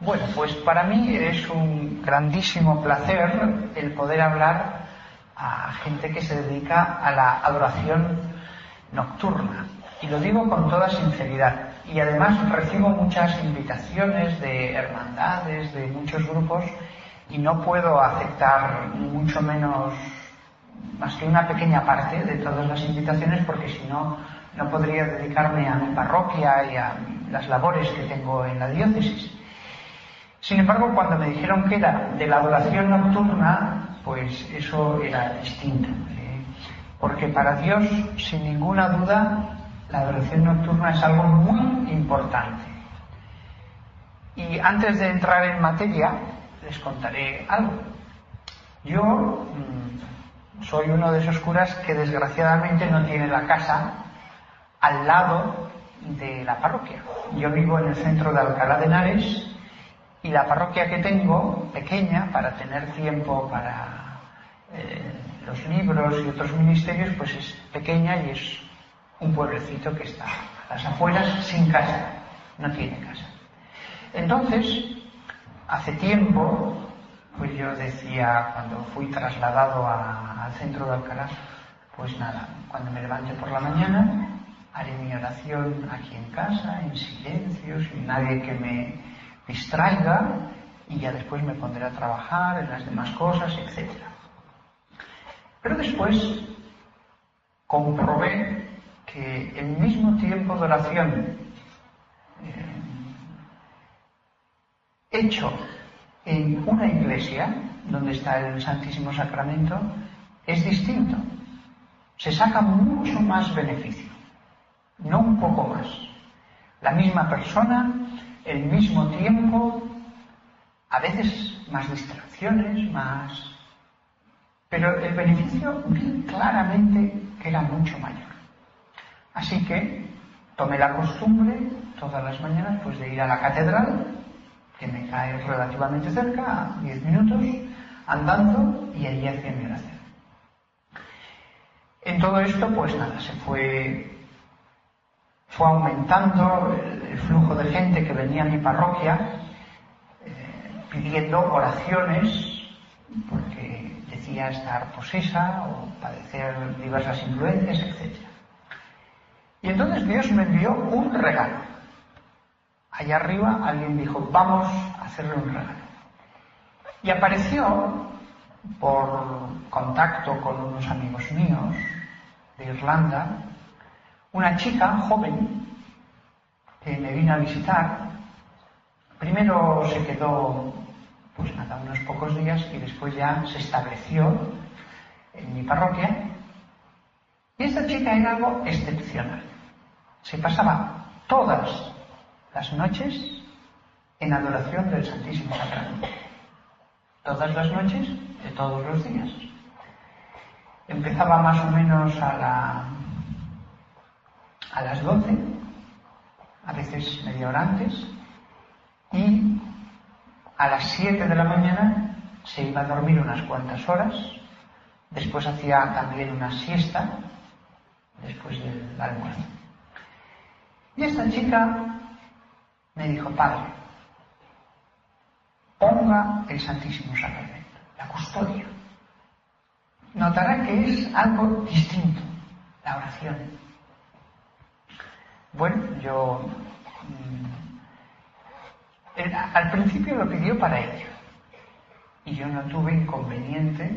Bueno, pues para mí es un grandísimo placer el poder hablar a gente que se dedica a la adoración nocturna. Y lo digo con toda sinceridad. Y además recibo muchas invitaciones de hermandades, de muchos grupos, y no puedo aceptar mucho menos más que una pequeña parte de todas las invitaciones porque si no, no podría dedicarme a mi parroquia y a las labores que tengo en la diócesis. Sin embargo, cuando me dijeron que era de la adoración nocturna, pues eso era distinto. ¿eh? Porque para Dios, sin ninguna duda, la adoración nocturna es algo muy importante. Y antes de entrar en materia, les contaré algo. Yo mm, soy uno de esos curas que desgraciadamente no tiene la casa al lado de la parroquia. Yo vivo en el centro de Alcalá de Henares y la parroquia que tengo, pequeña, para tener tiempo para eh, los libros y otros ministerios, pues es pequeña y es un pueblecito que está a las afueras sin casa, no tiene casa. Entonces, hace tiempo, pues yo decía, cuando fui trasladado al centro de Alcalá, pues nada, cuando me levante por la mañana, haré mi oración aquí en casa, en silencio, sin nadie que me distraiga y ya después me pondré a trabajar en las demás cosas, etc. Pero después comprobé que el mismo tiempo de oración eh, hecho en una iglesia donde está el Santísimo Sacramento es distinto. Se saca mucho más beneficio, no un poco más. La misma persona el mismo tiempo, a veces más distracciones, más... Pero el beneficio vi claramente que era mucho mayor. Así que tomé la costumbre todas las mañanas pues de ir a la catedral, que me cae relativamente cerca, 10 minutos, andando y allí hacía mi oración. En todo esto, pues nada, se fue fue aumentando el, flujo de gente que venía a mi parroquia eh, pidiendo oraciones porque decía estar posesa o padecer diversas influencias, etc. Y entonces Dios me envió un regalo. Allá arriba alguien dijo, vamos a hacerle un regalo. Y apareció por contacto con unos amigos míos de Irlanda, una chica joven que me vino a visitar. Primero se quedó, pues nada, unos pocos días y después ya se estableció en mi parroquia. Y esta chica era algo excepcional. Se pasaba todas las noches en adoración del Santísimo Sacramento. Todas las noches de todos los días. Empezaba más o menos a la a las 12, a veces media hora antes, y a las 7 de la mañana se iba a dormir unas cuantas horas, después hacía también una siesta, después del almuerzo. Y esta chica me dijo, padre, ponga el Santísimo Sacramento, la custodia. Notará que es algo distinto, la oración. Bueno, yo mm, al principio lo pidió para ella y yo no tuve inconveniente,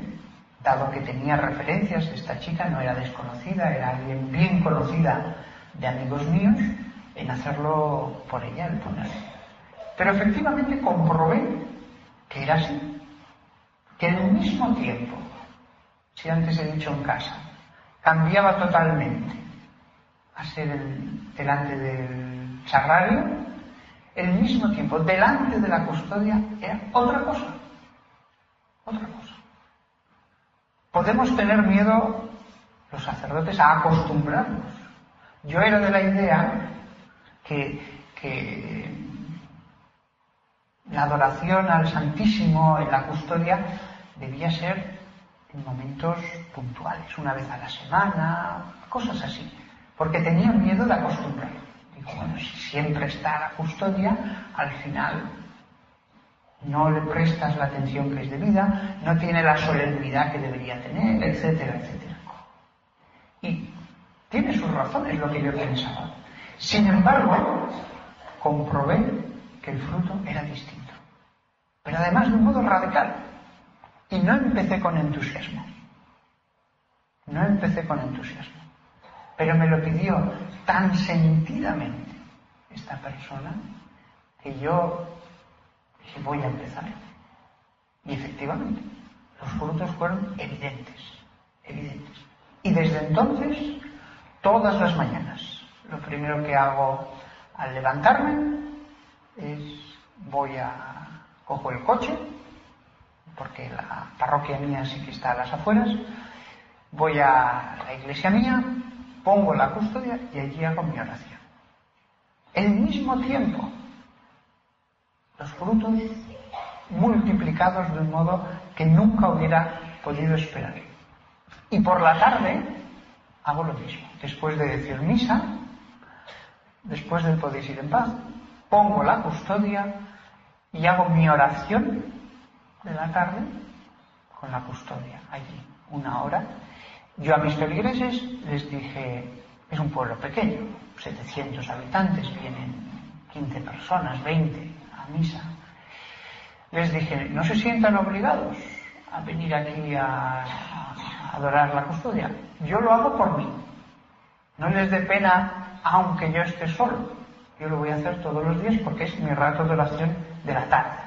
dado que tenía referencias, esta chica no era desconocida, era alguien bien conocida de amigos míos, en hacerlo por ella, el poner. Pero efectivamente comprobé que era así, que en el mismo tiempo, si antes he dicho en casa, cambiaba totalmente a ser delante del sagrario, el mismo tiempo, delante de la custodia, era otra cosa. Otra cosa. Podemos tener miedo los sacerdotes a acostumbrarnos. Yo era de la idea que, que la adoración al Santísimo en la custodia debía ser en momentos puntuales, una vez a la semana, cosas así, porque tenía miedo de acostumbrar. Digo, bueno, si siempre está a la custodia, al final no le prestas la atención que es debida, no tiene la solemnidad que debería tener, etcétera, etcétera. Y tiene sus razones lo que yo pensaba. Sin embargo, comprobé que el fruto era distinto. Pero además de un modo radical. Y no empecé con entusiasmo. No empecé con entusiasmo. Pero me lo pidió tan sentidamente esta persona que yo dije, voy a empezar. Y efectivamente, los frutos fueron evidentes, evidentes. Y desde entonces, todas las mañanas, lo primero que hago al levantarme es voy a cojo el coche, porque la parroquia mía sí que está a las afueras, voy a la iglesia mía, pongo la custodia y allí hago mi oración. El mismo tiempo, los frutos multiplicados de un modo que nunca hubiera podido esperar. Y por la tarde hago lo mismo. Después de decir misa, después del podéis ir en paz, pongo la custodia y hago mi oración de la tarde con la custodia allí, una hora. Yo a mis feligreses les dije, es un pueblo pequeño, 700 habitantes, vienen 15 personas, 20 a misa. Les dije, no se sientan obligados a venir aquí a, adorar la custodia. Yo lo hago por mí. No les dé pena aunque yo esté solo. Yo lo voy a hacer todos los días porque es mi rato de oración de la tarde.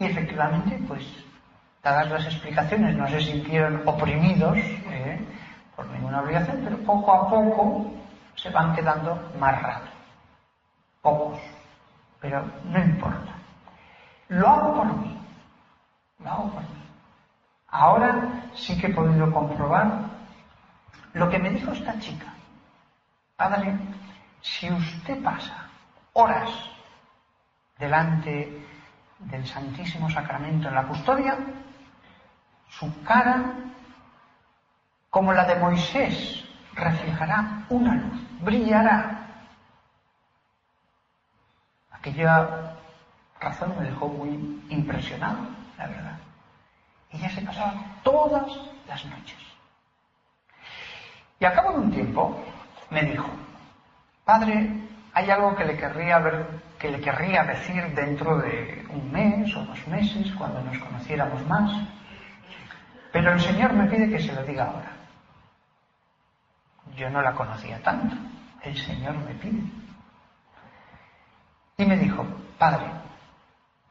Y efectivamente, pues, dadas las explicaciones, no se sintieron oprimidos ¿eh? por ninguna obligación, pero poco a poco se van quedando más rato. Pocos. Pero no importa. Lo hago por mí. Lo hago por mí. Ahora sí que he podido comprobar lo que me dijo esta chica. Padre, si usted pasa horas delante del Santísimo Sacramento en la custodia, su cara, como la de Moisés, reflejará una luz, brillará. Aquella razón me dejó muy impresionado, la verdad. Ella se pasaba todas las noches. Y a cabo de un tiempo me dijo, Padre, hay algo que le querría ver, que le querría decir dentro de un mes o dos meses, cuando nos conociéramos más. Pero el Señor me pide que se lo diga ahora. Yo no la conocía tanto. El Señor me pide. Y me dijo, Padre,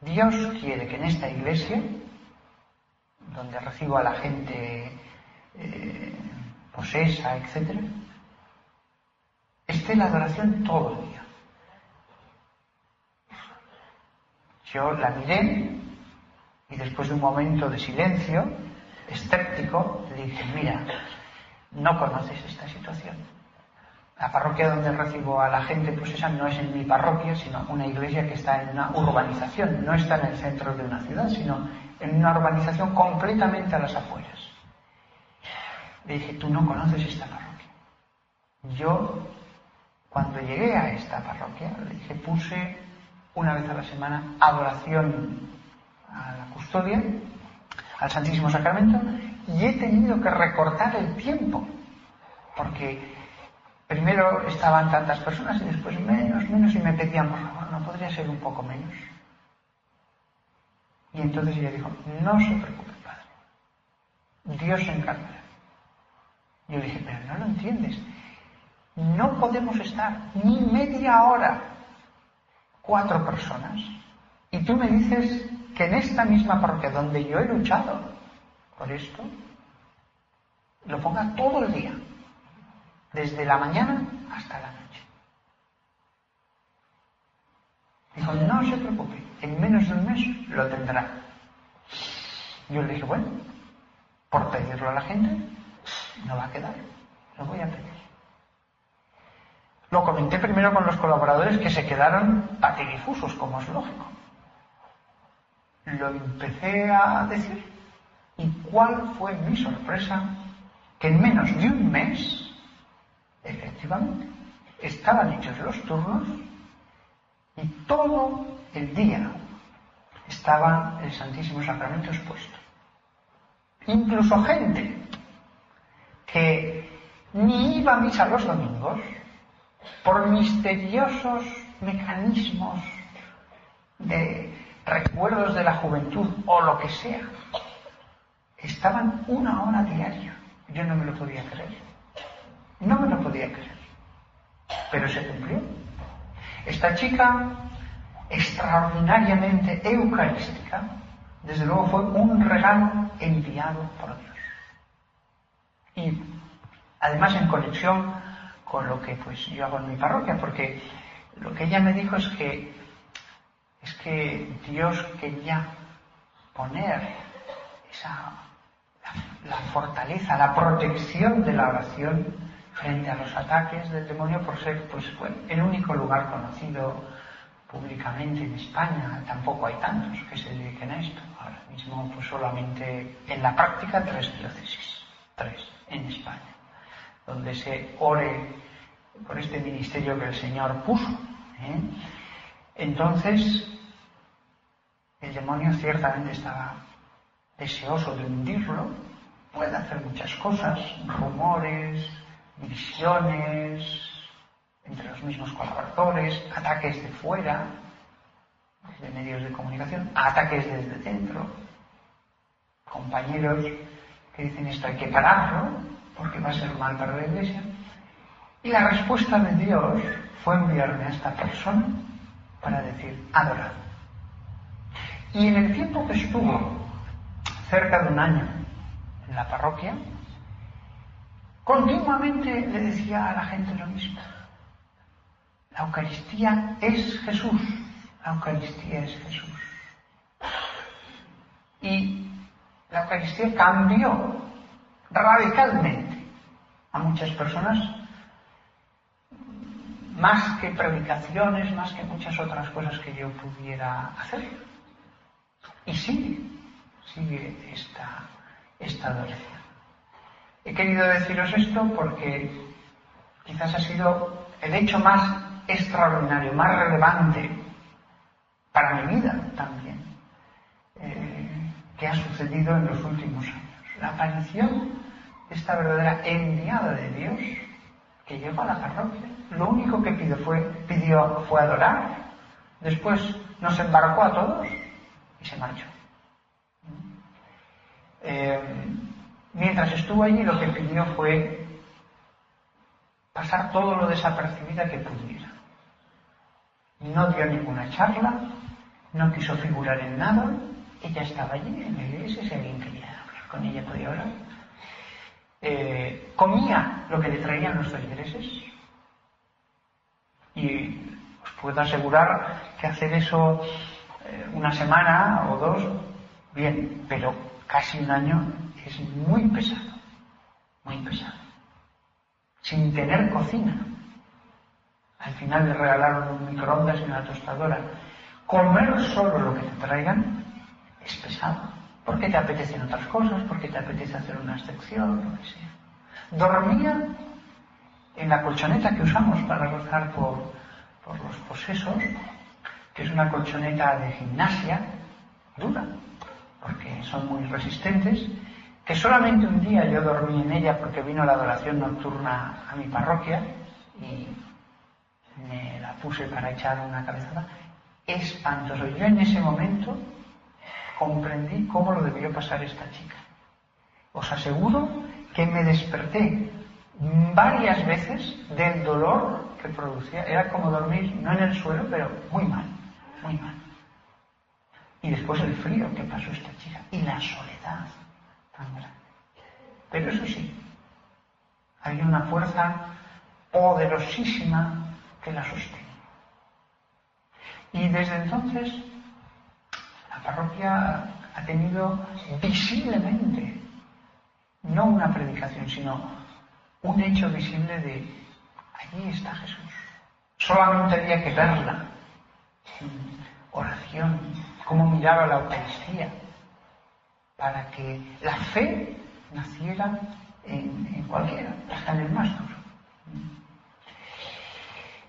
Dios quiere que en esta iglesia, donde recibo a la gente eh, posesa, etc., esté la adoración todo el día. Yo la miré y después de un momento de silencio, escéptico, le dije, mira, no conoces esta situación. La parroquia donde recibo a la gente, pues esa no es en mi parroquia, sino una iglesia que está en una urbanización, no está en el centro de una ciudad, sino en una urbanización completamente a las afueras. Le dije, tú no conoces esta parroquia. Yo, cuando llegué a esta parroquia, le dije, puse una vez a la semana adoración a la custodia, al Santísimo Sacramento, y he tenido que recortar el tiempo, porque primero estaban tantas personas y después menos, menos, y me pedían, por favor, ¿no podría ser un poco menos? Y entonces ella dijo, no se preocupe, Padre, Dios se encargará. Yo le dije, pero no lo entiendes, no podemos estar ni media hora cuatro personas. Y tú me dices que en esta misma parroquia donde yo he luchado por esto, lo ponga todo el día, desde la mañana hasta la noche. Dijo, no se preocupe, en menos de un mes lo tendrá. Yo le dije, bueno, por pedirlo a la gente, no va a quedar, lo voy a pedir. Lo comenté primero con los colaboradores que se quedaron patidifusos, como es lógico. Lo empecé a decir. ¿Y cuál fue mi sorpresa? Que en menos de un mes, efectivamente, estaban hechos los turnos y todo el día estaba el Santísimo Sacramento expuesto. Incluso gente que ni iba a misa los domingos, por misteriosos mecanismos de recuerdos de la juventud o lo que sea, estaban una hora diaria. Yo no me lo podía creer. No me lo podía creer. Pero se cumplió. Esta chica, extraordinariamente eucarística, desde luego fue un regalo enviado por Dios. Y además en conexión con lo que pues yo hago en mi parroquia, porque lo que ella me dijo es que es que Dios quería poner esa la, fortaleza, la protección de la oración frente a los ataques del demonio por ser pues el único lugar conocido públicamente en España, tampoco hay tantos que se dediquen a esto. Ahora mismo pues solamente en la práctica tres diócesis, tres en España donde se ore por este ministerio que el Señor puso. ¿eh? Entonces, el demonio ciertamente estaba deseoso de hundirlo, puede hacer muchas cosas, rumores, divisiones entre los mismos colaboradores, ataques de fuera, de medios de comunicación, ataques desde dentro, compañeros que dicen esto hay que pararlo, porque va a ser mal para la iglesia. Y la respuesta de Dios fue enviarme a esta persona para decir, adorad. Y en el tiempo que estuvo, cerca de un año, en la parroquia, continuamente le decía a la gente lo mismo. La Eucaristía es Jesús. La Eucaristía es Jesús. Y la Eucaristía cambió radicalmente a muchas personas, más que predicaciones, más que muchas otras cosas que yo pudiera hacer. Y sigue, sigue esta, esta. He querido deciros esto porque quizás ha sido el hecho más extraordinario, más relevante para mi vida también, eh, que ha sucedido en los últimos años. La aparición esta verdadera enviada de Dios que llegó a la parroquia. Lo único que pidió fue, pidió fue adorar, después nos embarcó a todos y se marchó. Eh, mientras estuvo allí lo que pidió fue pasar todo lo desapercibida que pudiera. No dio ninguna charla, no quiso figurar en nada, ella estaba allí en la iglesia, si alguien quería hablar con ella podía hablar eh, comía lo que le traían los feligreses. Y os puedo asegurar que hacer eso eh, una semana o dos, bien, pero casi un año es muy pesado, muy pesado. Sin tener cocina. Al final le regalaron un microondas y una tostadora. Comer solo lo que te traigan es pesado porque te apetecen otras cosas, porque te apetece hacer una excepción, lo que sea. Dormía en la colchoneta que usamos para rezar por, por los posesos, que es una colchoneta de gimnasia dura, porque son muy resistentes, que solamente un día yo dormí en ella porque vino la adoración nocturna a mi parroquia y me la puse para echar una cabezada. Espantoso. Yo en ese momento comprendí cómo lo debió pasar esta chica. Os aseguro que me desperté varias veces del dolor que producía. Era como dormir, no en el suelo, pero muy mal, muy mal. Y después el frío que pasó esta chica y la soledad tan grande. Pero eso sí, había una fuerza poderosísima que la sostenía. Y desde entonces la parroquia ha tenido visiblemente, no una predicación, sino un hecho visible de allí está Jesús. Solamente había que verla. Oración, cómo miraba la Eucaristía, para que la fe naciera en, cualquiera, hasta en el más duro.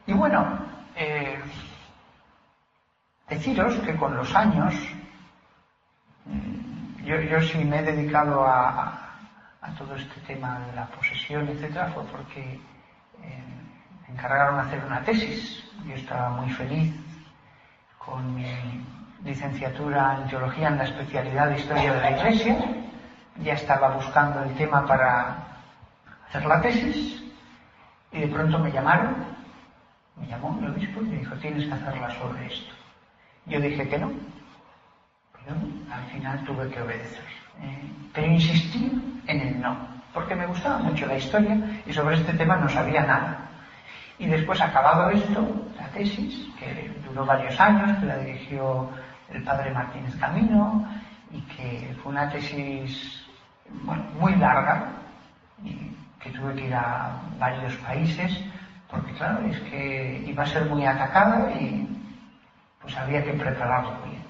Y bueno, eh, deciros que con los años, mm, yo, sí me he dedicado a, todo este tema de la posesión, etcétera, fue porque eh, me encargaron hacer una tesis. Yo estaba muy feliz con mi licenciatura en teología en la especialidad de historia de la Iglesia. Ya estaba buscando el tema para hacer la tesis y de pronto me llamaron, me llamó el obispo y me dijo, tienes que hacerla sobre esto. Yo dije que no, pero al final tuve que obedecer. Eh, pero insistí en el no, porque me gustaba mucho la historia y sobre este tema no sabía nada. Y después, acabado esto, la tesis, que duró varios años, que la dirigió el padre Martínez Camino, y que fue una tesis muy larga, y que tuve que ir a varios países, porque claro, es que iba a ser muy atacada y pues había que prepararlo bien.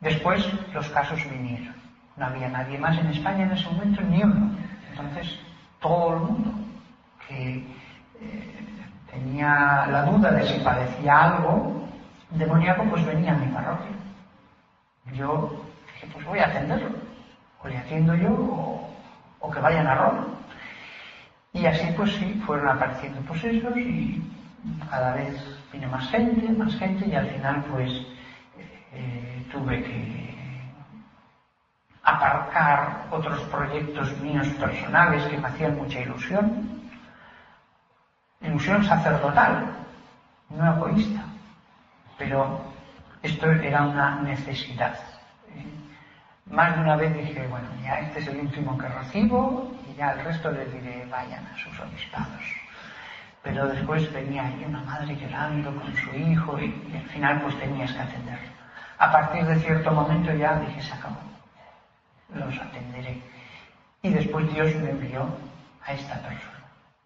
Después los casos vinieron. No había nadie más en España en ese momento, ni uno. Entonces, todo el mundo que eh, tenía la duda de si padecía algo demoníaco, pues venía a mi parroquia. Yo dije, pues voy a atenderlo. O le atiendo yo o, o que vayan a Roma. Y así pues sí, fueron apareciendo posesos y cada vez vino más gente, más gente y al final pues eh, tuve que aparcar otros proyectos míos personales que me hacían mucha ilusión, ilusión sacerdotal, no egoísta, pero esto era una necesidad. Más de una vez dije, bueno, ya este es el último que recibo y ya al resto les diré, vayan a sus obispados. Pero después venía ahí una madre llorando con su hijo y, al final pues tenías que atenderlo. A partir de cierto momento ya dije, se acabó, los atenderé. Y después Dios me envió a esta persona,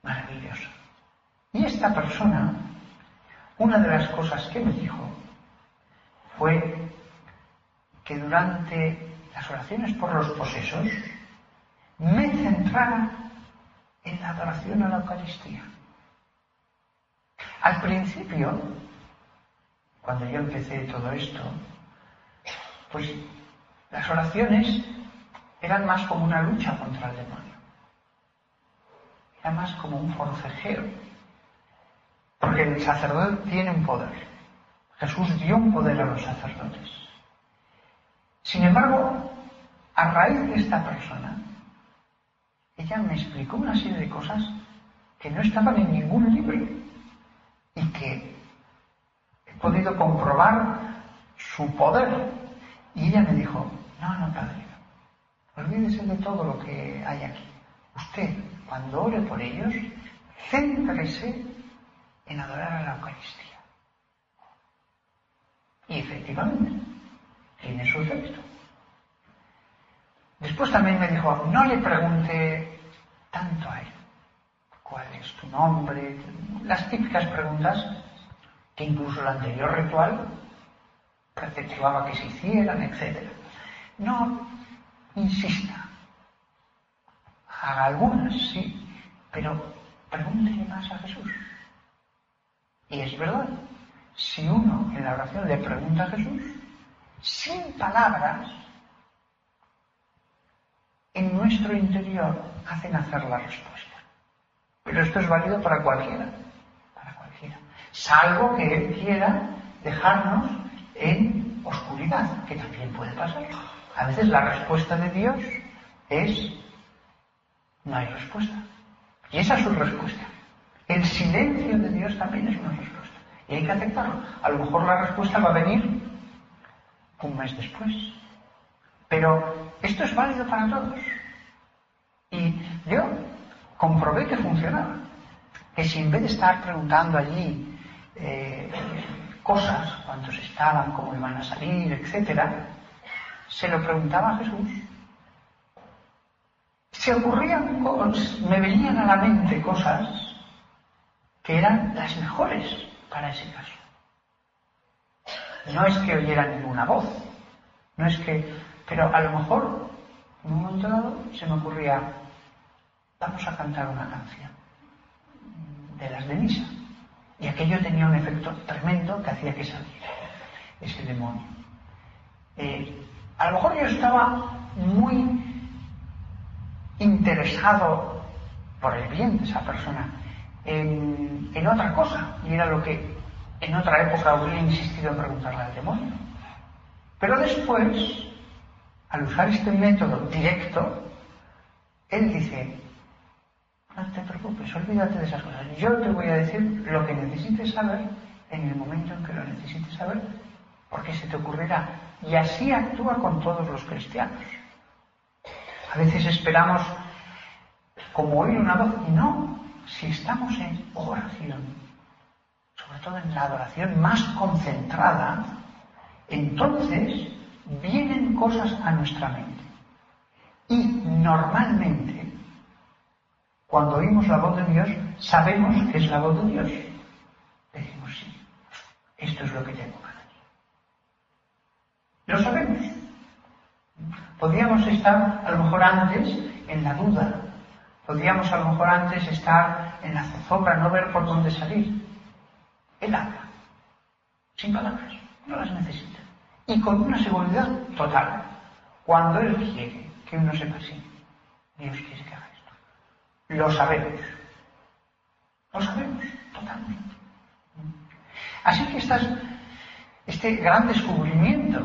maravillosa. Y esta persona, una de las cosas que me dijo fue que durante las oraciones por los posesos, me centrara en la adoración a la Eucaristía. Al principio, cuando yo empecé todo esto, pues las oraciones eran más como una lucha contra el demonio. Era más como un forcejeo. Porque el sacerdote tiene un poder. Jesús dio un poder a los sacerdotes. Sin embargo, a raíz de esta persona, ella me explicó una serie de cosas que no estaban en ningún libro y que he podido comprobar su poder. Y ella me dijo, no, no, padre, olvídese de todo lo que hay aquí. Usted, cuando ore por ellos, céntrese en adorar a la Eucaristía. Y efectivamente, tiene su efecto. Después también me dijo, no le pregunte tanto a él. ¿Cuál es tu nombre? Las típicas preguntas que incluso el anterior ritual preceptuaba que se hicieran, etc. No insista. Haga algunas, sí, pero pregúntele más a Jesús. Y es verdad, si uno en la oración le pregunta a Jesús, sin palabras, en nuestro interior hacen hacer la respuesta. Pero esto es válido para cualquiera, para cualquiera. Salvo que Él quiera dejarnos en oscuridad, que también puede pasar. A veces la respuesta de Dios es no hay respuesta. Y esa es su respuesta. El silencio de Dios también es una respuesta. Y hay que aceptarlo. A lo mejor la respuesta va a venir un mes después. Pero esto es válido para todos. Y yo comprobé que funcionaba. Que si en vez de estar preguntando allí eh, cosas cuántos estaban, cómo iban a salir, etc., se lo preguntaba a Jesús. Se ocurrían, me venían a la mente cosas que eran las mejores para ese caso. No es que oyera ninguna voz, no es que, pero a lo mejor en un momento dado se me ocurría, vamos a cantar una canción de las de misa. Y aquello tenía un efecto tremendo que hacía que saliera ese demonio. Eh, a lo mejor yo estaba muy interesado por el bien de esa persona en, en otra cosa, y era lo que en otra época hubiera insistido en preguntarle al demonio. Pero después, al usar este método directo, él dice, no te preocupes, olvídate de esas cosas. Yo te voy a decir lo que necesites saber en el momento en que lo necesites saber, porque se te ocurrirá. Y así actúa con todos los cristianos. A veces esperamos como oír una voz y no, si estamos en oración, sobre todo en la adoración más concentrada, entonces vienen cosas a nuestra mente. Y normalmente, cuando oímos la voz de Dios, sabemos que es la voz de Dios. Decimos, sí, esto es lo que tengo que hacer. Lo sabemos. Podríamos estar a lo mejor antes en la duda. Podríamos a lo mejor antes estar en la zozobra, no ver por dónde salir. Él habla, sin palabras, no las necesita. Y con una seguridad total. Cuando Él quiere que uno sepa así, Dios quiere que haga. Lo sabemos. Lo sabemos totalmente. Así que estas, este gran descubrimiento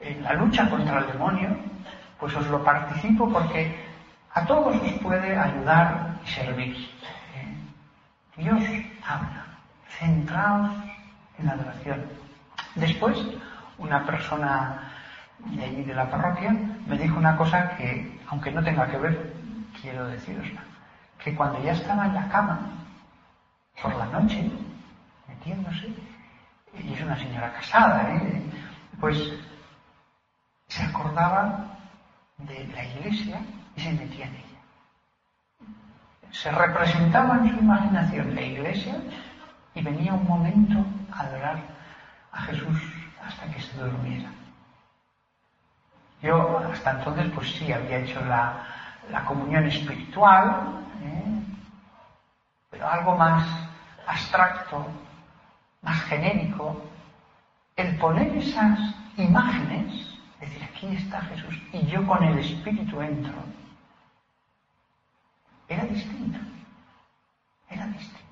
en la lucha contra el demonio, pues os lo participo porque a todos os puede ayudar y servir. ¿eh? Dios habla centrados en la adoración. Después, una persona de allí de la parroquia me dijo una cosa que, aunque no tenga que ver, quiero decirosla, que cuando ya estaba en la cama, por la noche, metiéndose, y es una señora casada, ¿eh? pues se acordaba de la iglesia y se metía en ella. Se representaba en su imaginación la iglesia y venía un momento a adorar a Jesús hasta que se durmiera. Yo hasta entonces pues sí había hecho la, comunión espiritual, ¿eh? pero algo más abstracto, más genérico, el poner esas imágenes, decir, aquí está Jesús, y yo con el Espíritu entro, era distinto, era distinto.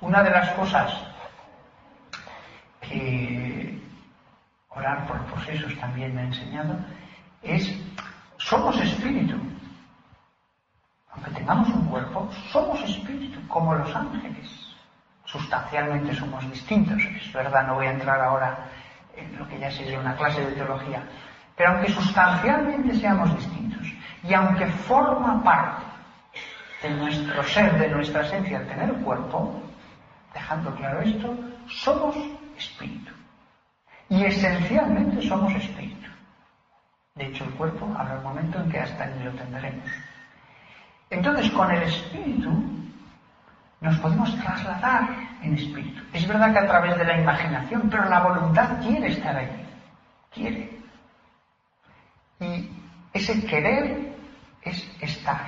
Una de las cosas que orar por procesos también me ha enseñado es, somos espíritu. Tengamos un cuerpo, somos espíritu, como los ángeles. Sustancialmente somos distintos. Es verdad, no voy a entrar ahora en lo que ya sería una clase de teología. Pero aunque sustancialmente seamos distintos, y aunque forma parte de nuestro ser, de nuestra esencia, el tener cuerpo, dejando claro esto, somos espíritu. Y esencialmente somos espíritu. De hecho, el cuerpo habrá un momento en que hasta ni lo tendremos. Entonces, con el espíritu nos podemos trasladar en espíritu. Es verdad que a través de la imaginación, pero la voluntad quiere estar ahí. Quiere. Y ese querer es estar.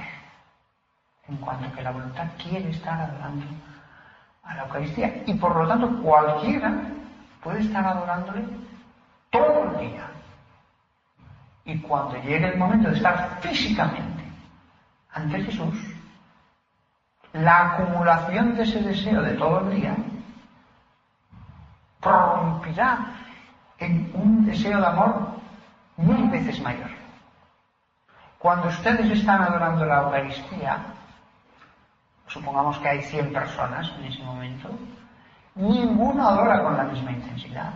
En cuanto que la voluntad quiere estar adorando a la Eucaristía. Y por lo tanto, cualquiera puede estar adorándole todo el día. Y cuando llegue el momento de estar físicamente ante Jesús, la acumulación de ese deseo de todo el día prorrumpirá en un deseo de amor mil veces mayor. Cuando ustedes están adorando la Eucaristía, supongamos que hay 100 personas en ese momento, ninguno adora con la misma intensidad.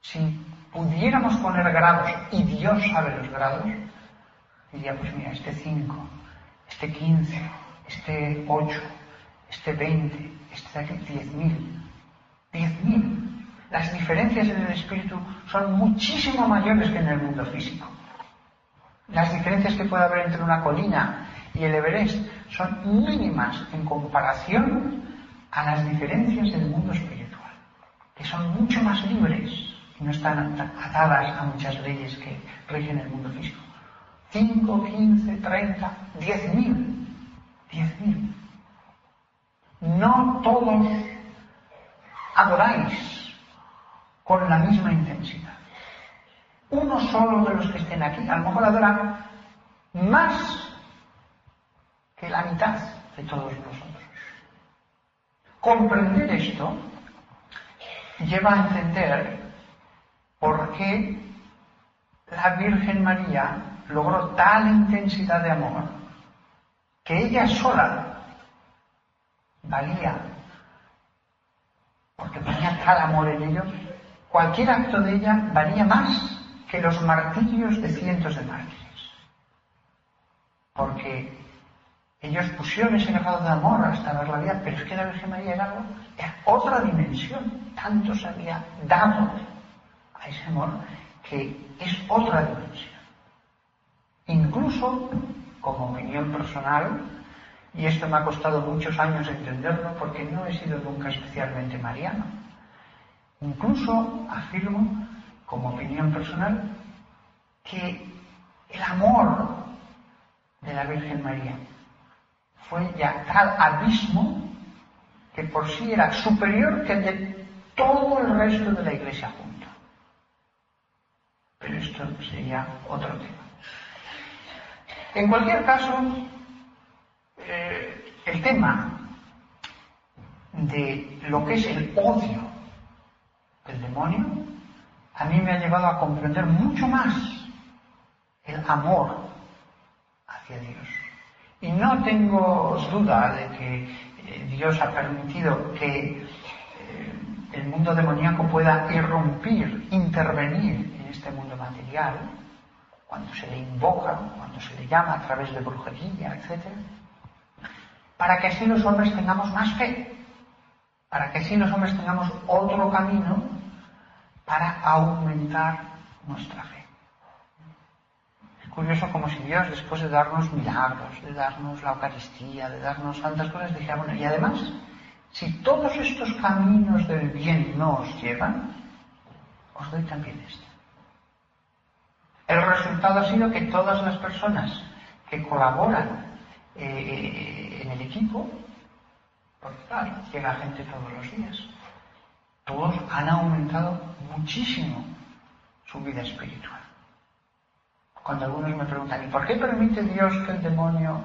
Si pudiéramos poner grados, y Dios sabe los grados, diría, pues mira, este 5, este 15, este 8, este 20, este 10.000, 10.000. las diferencias en el espíritu son muchísimo mayores que en el mundo físico. Las diferencias que puede haber entre una colina y el Everest son mínimas en comparación a las diferencias del mundo espiritual, que son mucho más libres y no están atadas a muchas leyes que rigen el mundo físico. 5, 15, 30, 10 mil. 10 mil. No todos adoráis con la misma intensidad. Uno solo de los que estén aquí, a lo mejor adora más que la mitad de todos vosotros. Comprender esto lleva a entender por qué la Virgen María logró tal intensidad de amor que ella sola valía, porque tenía tal amor en ello, cualquier acto de ella valía más que los martirios de cientos de mártires. Porque ellos pusieron ese grado de amor hasta dar la vida, pero es que la Virgen María era, algo, era otra dimensión. Tanto se había dado a ese amor que es otra dimensión. Incluso, como opinión personal, y esto me ha costado muchos años entenderlo porque no he sido nunca especialmente mariano, incluso afirmo, como opinión personal, que el amor de la Virgen María fue ya tal abismo que por sí era superior que el de todo el resto de la iglesia junta. Pero esto sería otro tema. En cualquier caso, eh, el tema de lo que es el odio del demonio, a mí me ha llevado a comprender mucho más el amor hacia Dios. Y no tengo duda de que eh, Dios ha permitido que eh, el mundo demoníaco pueda irrumpir, intervenir en este mundo material, cuando se le invoca, cuando se le llama a través de brujería, etc., para que así los hombres tengamos más fe, para que así los hombres tengamos otro camino para aumentar nuestra fe. Es curioso como si Dios, después de darnos milagros, de darnos la Eucaristía, de darnos tantas cosas, dijera, bueno, y además, si todos estos caminos del bien no os llevan, os doy también este. El resultado ha sido que todas las personas que colaboran eh, en el equipo, porque claro, llega gente todos los días, todos han aumentado muchísimo su vida espiritual. Cuando algunos me preguntan, ¿y por qué permite Dios que el demonio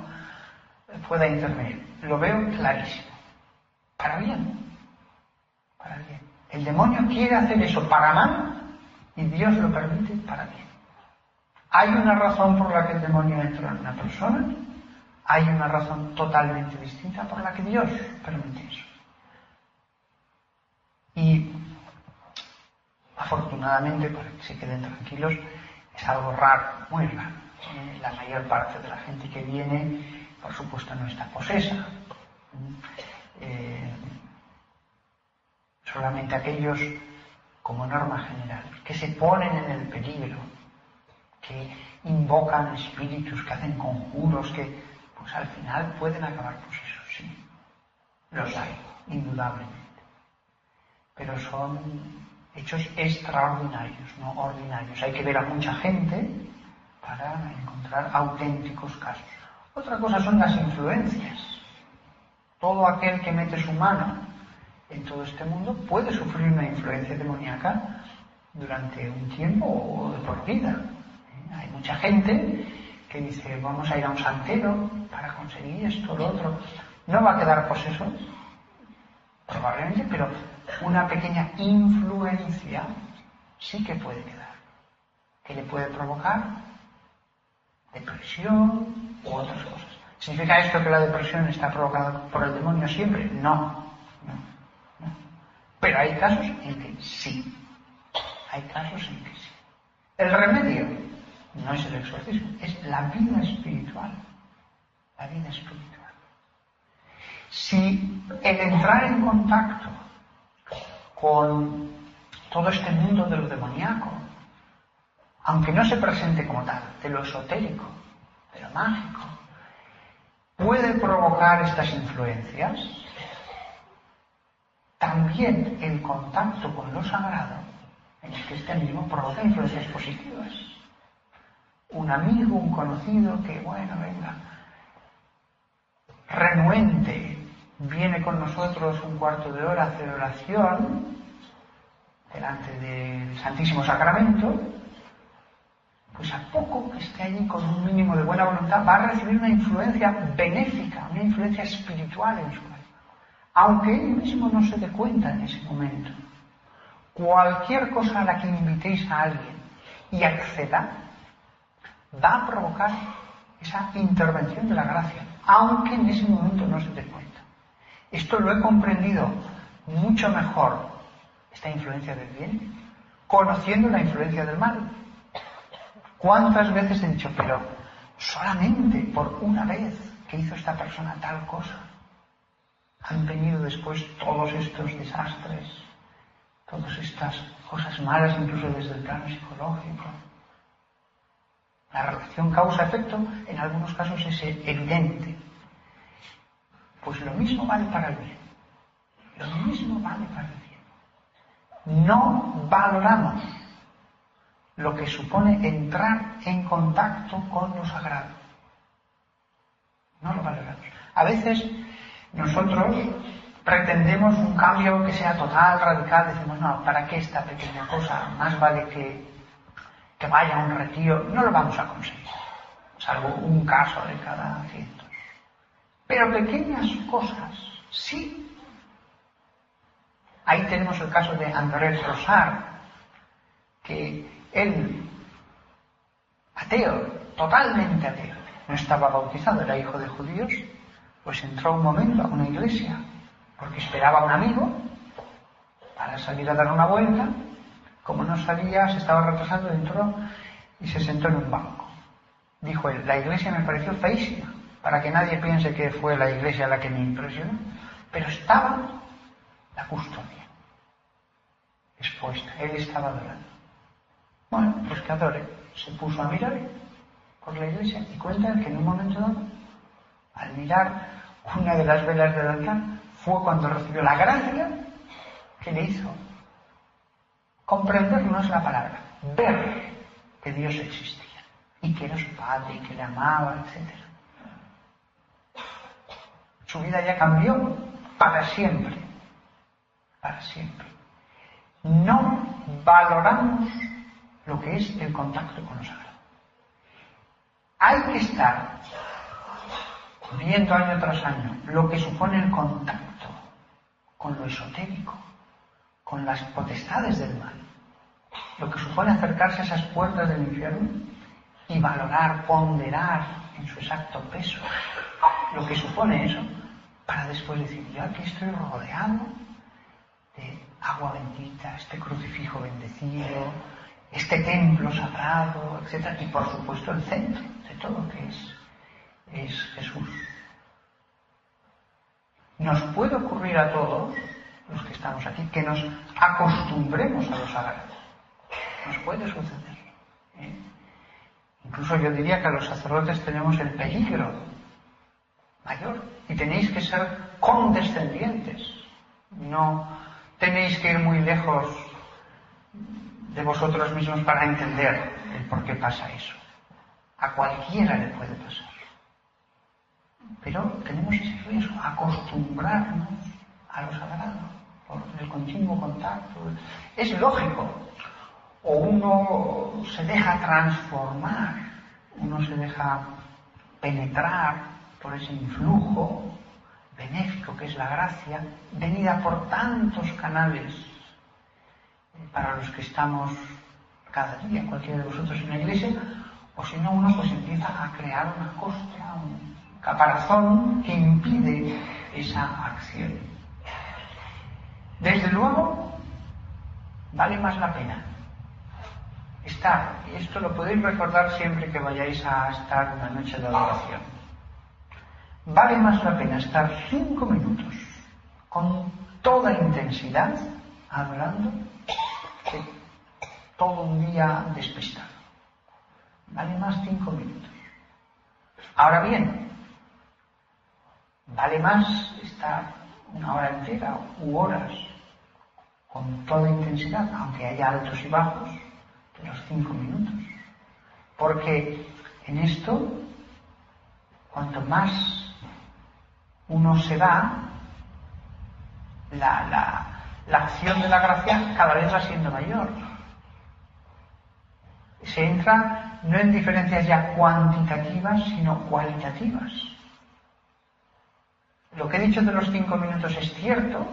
pueda intervenir? Lo veo clarísimo. Para bien. Para bien. El demonio quiere hacer eso para mal y Dios lo permite para bien. ¿Hay una razón por la que el demonio entra en una persona? Hay una razón totalmente distinta por la que Dios permite eso. Y afortunadamente, para que se queden tranquilos, es algo raro, muy raro. Eh, la mayor parte de la gente que viene, por supuesto, no está posesa. Eh, solamente aquellos, como norma general, que se ponen en el peligro que invocan espíritus, que hacen conjuros, que pues al final pueden acabar pues eso, sí. Los hay, indudablemente. Pero son hechos extraordinarios, no ordinarios. Hay que ver a mucha gente para encontrar auténticos casos. Otra cosa son las influencias. Todo aquel que mete su mano en todo este mundo puede sufrir una influencia demoníaca durante un tiempo o de por vida. Hay mucha gente que dice, vamos a ir a un santero para conseguir esto, lo otro. No va a quedar poseso, probablemente, pero una pequeña influencia sí que puede quedar, que le puede provocar depresión u otras cosas. ¿Significa esto que la depresión está provocada por el demonio siempre? No, no, no. Pero hay casos en que sí. Hay casos en que sí. El remedio no es el exorcismo, es la vida espiritual. La vida espiritual. Si el entrar en contacto con todo este mundo de lo demoníaco, aunque no se presente como tal, de lo esotérico, de lo mágico, puede provocar estas influencias. También el contacto con lo sagrado en el cristianismo provoca influencias positivas. Un amigo, un conocido que, bueno, venga, renuente, viene con nosotros un cuarto de hora a hacer oración delante del Santísimo Sacramento, pues a poco que esté allí con un mínimo de buena voluntad va a recibir una influencia benéfica, una influencia espiritual en su alma, aunque él mismo no se dé cuenta en ese momento. Cualquier cosa a la que invitéis a alguien y acceda va a provocar esa intervención de la gracia, aunque en ese momento no se dé cuenta. Esto lo he comprendido mucho mejor, esta influencia del bien, conociendo la influencia del mal. ¿Cuántas veces he dicho, pero solamente por una vez que hizo esta persona tal cosa, han venido después todos estos desastres, todas estas cosas malas, incluso desde el plano psicológico? La relación causa-efecto en algunos casos es evidente. Pues lo mismo vale para el bien. Lo mismo vale para el bien. No valoramos lo que supone entrar en contacto con lo sagrado. No lo valoramos. A veces nosotros pretendemos un cambio que sea total, radical, decimos, no, ¿para qué esta pequeña cosa? Más vale que que vaya un retiro, no lo vamos a conseguir, salvo un caso de cada cientos. Pero pequeñas cosas, sí. Ahí tenemos el caso de Andrés Rosar, que él, ateo, totalmente ateo, no estaba bautizado, era hijo de judíos, pues entró un momento a una iglesia, porque esperaba a un amigo para salir a dar una vuelta, como no salía, se estaba retrasando, entró y se sentó en un banco. Dijo él, la iglesia me pareció feísima, para que nadie piense que fue la iglesia la que me impresionó, pero estaba la custodia expuesta, él estaba adorando. Bueno, pues que adore, se puso a mirar por la iglesia y cuenta que en un momento dado, al mirar una de las velas del altar, fue cuando recibió la gracia que le hizo Comprender no es la palabra, ver que Dios existía y que era su padre y que le amaba, etc. Su vida ya cambió para siempre, para siempre. No valoramos lo que es el contacto con lo sagrado. Hay que estar viendo año tras año lo que supone el contacto con lo esotérico, con las potestades del mal, lo que supone acercarse a esas puertas del infierno y valorar, ponderar en su exacto peso lo que supone eso, para después decir, yo aquí estoy rodeado de agua bendita, este crucifijo bendecido, este templo sagrado, etc. Y por supuesto el centro de todo que es, es Jesús. Nos puede ocurrir a todos los que estamos aquí, que nos acostumbremos a lo sagrado. Nos puede suceder. ¿eh? Incluso yo diría que los sacerdotes tenemos el peligro mayor y tenéis que ser condescendientes. No tenéis que ir muy lejos de vosotros mismos para entender el por qué pasa eso. A cualquiera le puede pasar. Pero tenemos ese riesgo, acostumbrarnos a lo sagrado el continuo contacto. Es lógico. O uno se deja transformar, uno se deja penetrar por ese influjo benéfico que es la gracia, venida por tantos canales para los que estamos cada día, cualquiera de vosotros en la iglesia, o si no, uno pues empieza a crear una costra, un caparazón que impide esa acción. Desde luego, vale más la pena estar, y esto lo podéis recordar siempre que vayáis a estar una noche de adoración, vale más la pena estar cinco minutos con toda intensidad adorando que todo un día despistado. Vale más cinco minutos. Ahora bien, vale más estar una hora entera u horas con toda intensidad, aunque haya altos y bajos, de los cinco minutos. Porque en esto, cuanto más uno se da, la, la acción de la gracia cada vez va siendo mayor. Se entra no en diferencias ya cuantitativas, sino cualitativas. Lo que he dicho de los cinco minutos es cierto,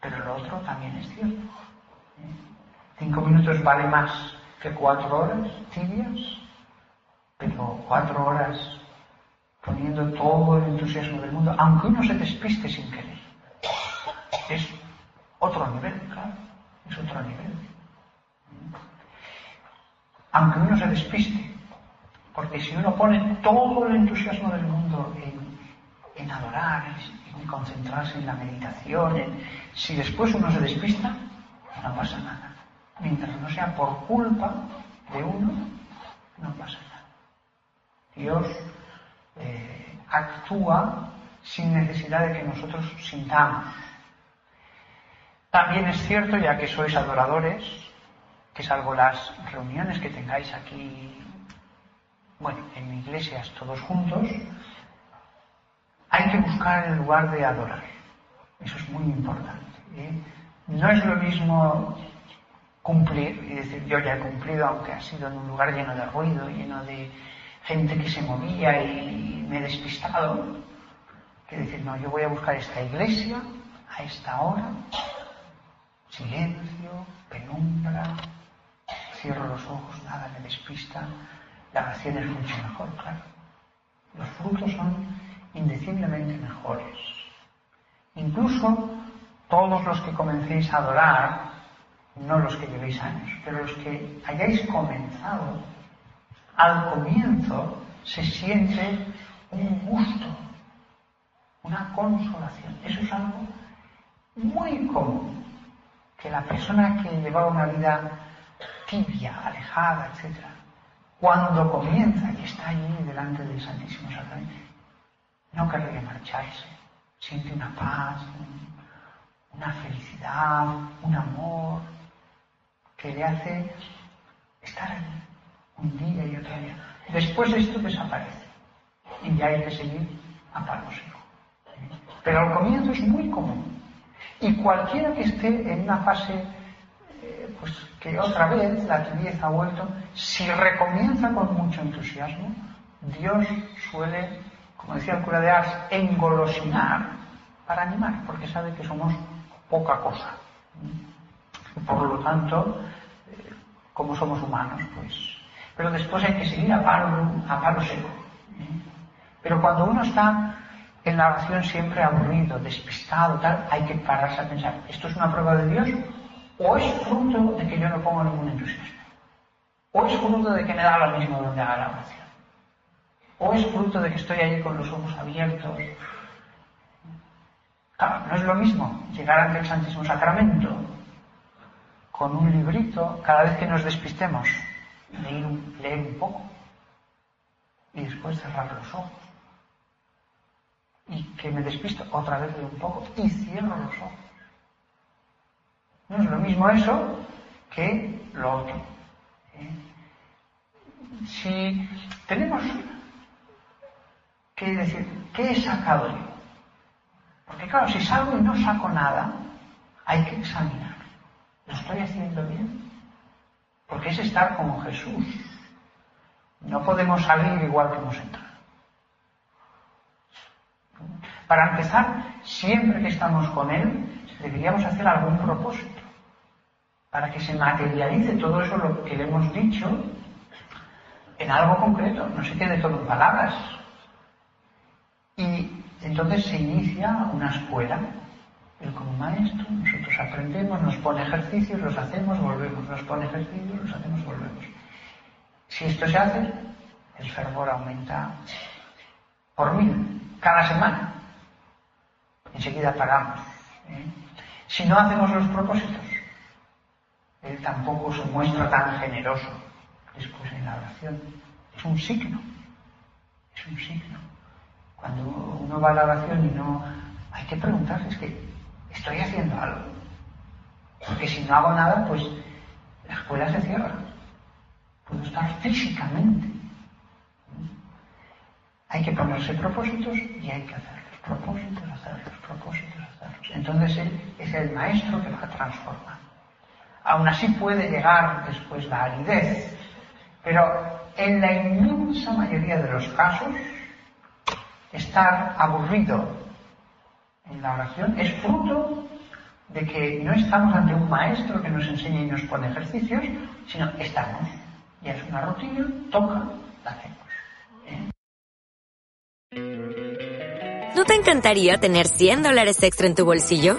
pero lo otro también es cierto. Cinco minutos vale más que cuatro horas tibias, pero cuatro horas poniendo todo el entusiasmo del mundo, aunque uno se despiste sin querer. Es otro nivel, claro, es otro nivel. Aunque uno se despiste, porque si uno pone todo el entusiasmo del mundo en, en adorar, en concentrarse en la meditación, si después uno se despista, no pasa nada. Mientras no sea por culpa de uno, no pasa nada. Dios eh, actúa sin necesidad de que nosotros sintamos. También es cierto, ya que sois adoradores, que salvo las reuniones que tengáis aquí, bueno, en iglesias todos juntos, hay que buscar el lugar de adorar. Eso es muy importante. ¿eh? No es lo mismo cumplir y decir yo ya he cumplido, aunque ha sido en un lugar lleno de ruido, lleno de gente que se movía y me he despistado, que decir, no, yo voy a buscar esta iglesia a esta hora, silencio, penumbra, cierro los ojos, nada me despista, la oración es mucho mejor, claro. Los frutos son indeciblemente mejores. Incluso todos los que comencéis a adorar, no los que llevéis años, pero los que hayáis comenzado, al comienzo se siente un gusto, una consolación. Eso es algo muy común, que la persona que lleva una vida tibia, alejada, etc., cuando comienza y está allí delante del Santísimo Sacramento, no querría marcharse, siente una paz, una felicidad, un amor, que le hace estar allí un día y otro día. Después esto desaparece y ya hay que seguir a palo. Pero al comienzo es muy común. Y cualquiera que esté en una fase, eh, pues que otra vez la tibieza ha vuelto, si recomienza con mucho entusiasmo, Dios suele, como decía el cura de Ars, engolosinar para animar, porque sabe que somos poca cosa. Por lo tanto, eh, como somos humanos, pues. Pero después hay que seguir a palo, a palo seco. ¿eh? Pero cuando uno está en la oración siempre aburrido, despistado, tal, hay que pararse a pensar, ¿esto es una prueba de Dios? ¿O es fruto de que yo no pongo ningún entusiasmo? ¿O es fruto de que me da lo mismo donde haga la oración? ¿O es fruto de que estoy allí con los ojos abiertos? No es lo mismo llegar ante el Santísimo Sacramento con un librito cada vez que nos despistemos, leer un, leer un poco y después cerrar los ojos y que me despisto otra vez de un poco y cierro los ojos. No es lo mismo eso que lo otro. ¿eh? Si tenemos que decir, ¿qué he sacado yo? Porque claro, si salgo y no saco nada, hay que examinar. ¿Lo estoy haciendo bien? Porque es estar como Jesús. No podemos salir igual que hemos entrado. Para empezar, siempre que estamos con Él, deberíamos hacer algún propósito, para que se materialice todo eso lo que le hemos dicho en algo concreto, no se quede todo en palabras. Y entonces se inicia una escuela. Él como maestro, nosotros aprendemos, nos pone ejercicios, los hacemos, volvemos, nos pone ejercicios, los hacemos, volvemos. Si esto se hace, el fervor aumenta por mil cada semana enseguida paramos. ¿eh? Si no hacemos los propósitos, él tampoco se muestra tan generoso después en la oración. Es un signo, es un signo. Cuando uno va a la oración y no, hay que preguntarse, es que estoy haciendo algo. Porque si no hago nada, pues la escuela se cierra. Puedo estar físicamente. Hay que ponerse propósitos y hay que hacer los propósitos, hacer los propósitos, hacerlos. Entonces él es el maestro que va a transformar. Aún así puede llegar después la aridez, pero en la inmensa mayoría de los casos, estar aburrido en la oración es fruto de que no estamos ante un maestro que nos enseña y nos pone ejercicios, sino estamos. Ya es una rutina, toca, la hacemos. ¿eh? ¿No te encantaría tener 100 dólares extra en tu bolsillo?